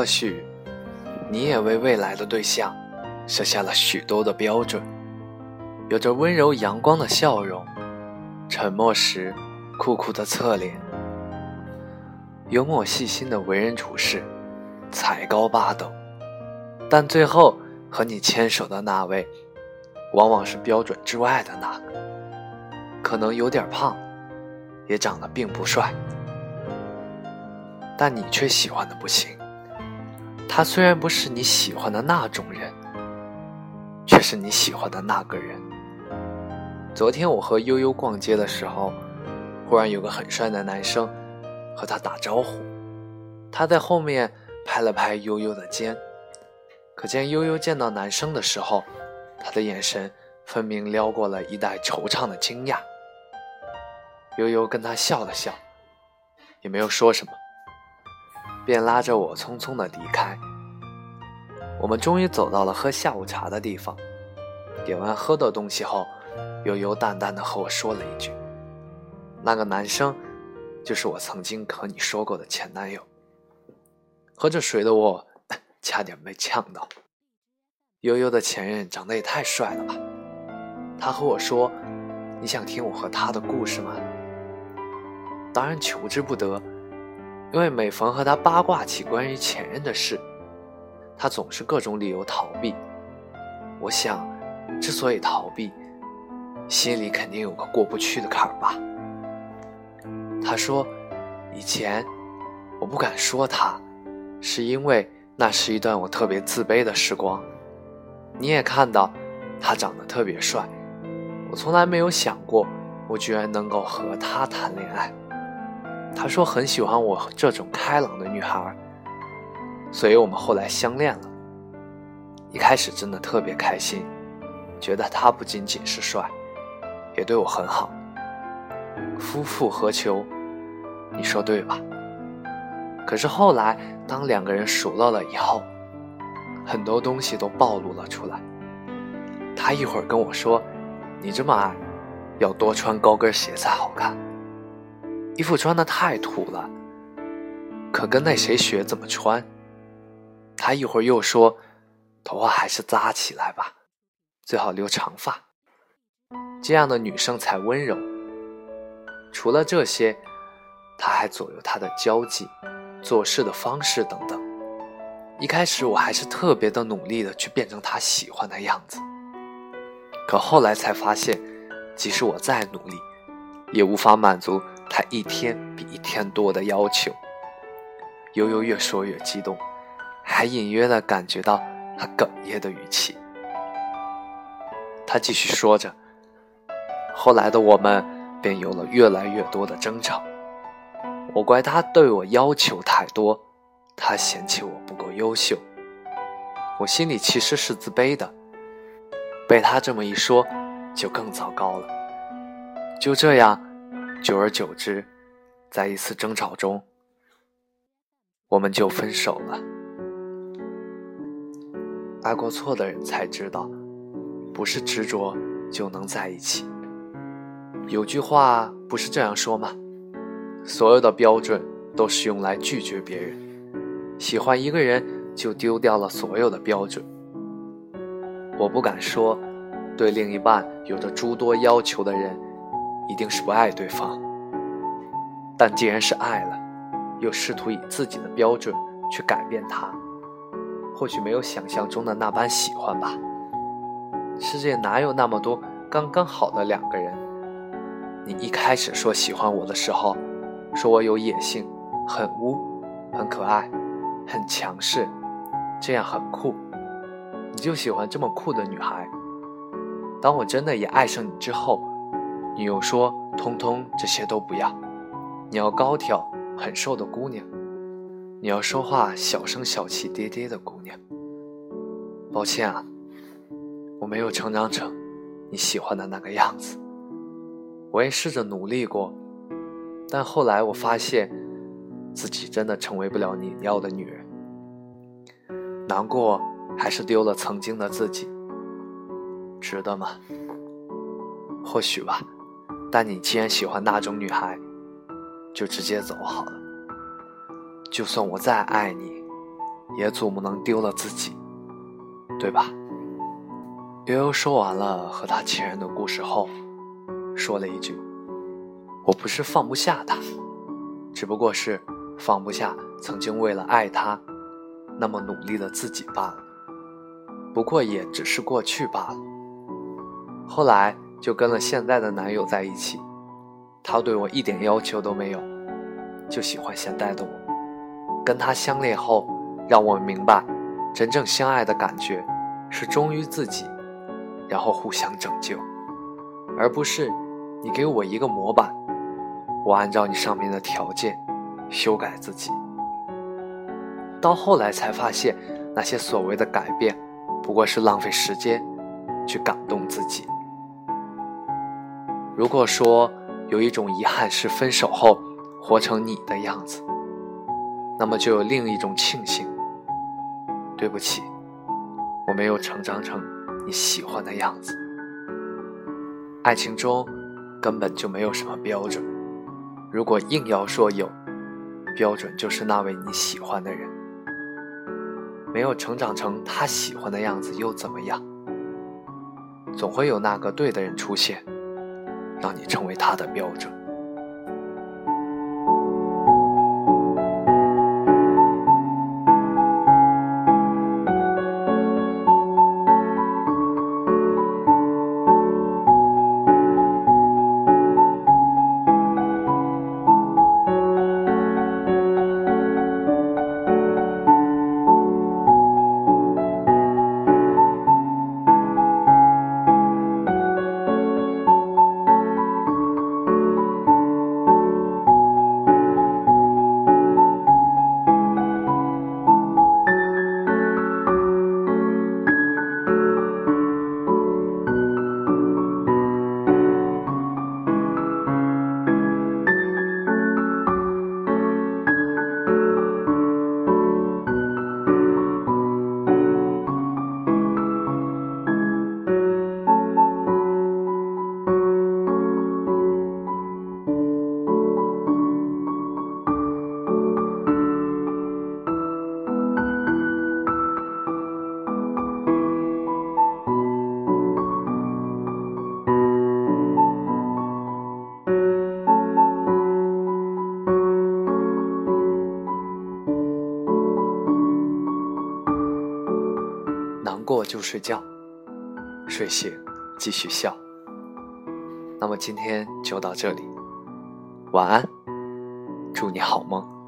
或许，你也为未来的对象设下了许多的标准，有着温柔阳光的笑容，沉默时酷酷的侧脸，幽默细心的为人处事，才高八斗。但最后和你牵手的那位，往往是标准之外的那个，可能有点胖，也长得并不帅。但你却喜欢的不行。他虽然不是你喜欢的那种人，却是你喜欢的那个人。昨天我和悠悠逛街的时候，忽然有个很帅的男生和他打招呼，他在后面拍了拍悠悠的肩，可见悠悠见到男生的时候，他的眼神分明撩过了一带惆怅的惊讶。悠悠跟他笑了笑，也没有说什么。便拉着我匆匆的离开。我们终于走到了喝下午茶的地方。点完喝的东西后，悠悠淡淡的和我说了一句：“那个男生，就是我曾经和你说过的前男友。”喝着水的我，差点被呛到。悠悠的前任长得也太帅了吧！他和我说：“你想听我和他的故事吗？”当然求之不得。因为每逢和他八卦起关于前任的事，他总是各种理由逃避。我想，之所以逃避，心里肯定有个过不去的坎儿吧。他说，以前我不敢说他，是因为那是一段我特别自卑的时光。你也看到，他长得特别帅，我从来没有想过，我居然能够和他谈恋爱。他说很喜欢我这种开朗的女孩，所以我们后来相恋了。一开始真的特别开心，觉得他不仅仅是帅，也对我很好。夫复何求？你说对吧？可是后来，当两个人熟络了以后，很多东西都暴露了出来。他一会儿跟我说：“你这么矮，要多穿高跟鞋才好看。”衣服穿的太土了，可跟那谁学怎么穿？他一会儿又说，头发还是扎起来吧，最好留长发，这样的女生才温柔。除了这些，他还左右她的交际、做事的方式等等。一开始我还是特别的努力的去变成他喜欢的样子，可后来才发现，即使我再努力，也无法满足。他一天比一天多的要求，悠悠越说越激动，还隐约的感觉到他哽咽的语气。他继续说着，后来的我们便有了越来越多的争吵。我怪他对我要求太多，他嫌弃我不够优秀。我心里其实是自卑的，被他这么一说，就更糟糕了。就这样。久而久之，在一次争吵中，我们就分手了。爱过错的人才知道，不是执着就能在一起。有句话不是这样说吗？所有的标准都是用来拒绝别人。喜欢一个人，就丢掉了所有的标准。我不敢说，对另一半有着诸多要求的人。一定是不爱对方，但既然是爱了，又试图以自己的标准去改变他，或许没有想象中的那般喜欢吧。世界哪有那么多刚刚好的两个人？你一开始说喜欢我的时候，说我有野性，很污，很可爱，很强势，这样很酷，你就喜欢这么酷的女孩。当我真的也爱上你之后。你又说，通通这些都不要，你要高挑、很瘦的姑娘，你要说话小声、小气嗲嗲的姑娘。抱歉啊，我没有成长成你喜欢的那个样子。我也试着努力过，但后来我发现，自己真的成为不了你要的女人。难过，还是丢了曾经的自己，值得吗？或许吧。但你既然喜欢那种女孩，就直接走好了。就算我再爱你，也总不能丢了自己，对吧？悠悠说完了和他亲人的故事后，说了一句：“我不是放不下他，只不过是放不下曾经为了爱他那么努力的自己罢了。不过也只是过去罢了。后来就跟了现在的男友在一起，他对我一点要求都没有，就喜欢现在的我。跟他相恋后，让我明白，真正相爱的感觉是忠于自己。”然后互相拯救，而不是你给我一个模板，我按照你上面的条件修改自己。到后来才发现，那些所谓的改变，不过是浪费时间去感动自己。如果说有一种遗憾是分手后活成你的样子，那么就有另一种庆幸。对不起，我没有成长成。你喜欢的样子，爱情中根本就没有什么标准。如果硬要说有标准，就是那位你喜欢的人没有成长成他喜欢的样子，又怎么样？总会有那个对的人出现，让你成为他的标准。过就睡觉，睡醒继续笑。那么今天就到这里，晚安，祝你好梦。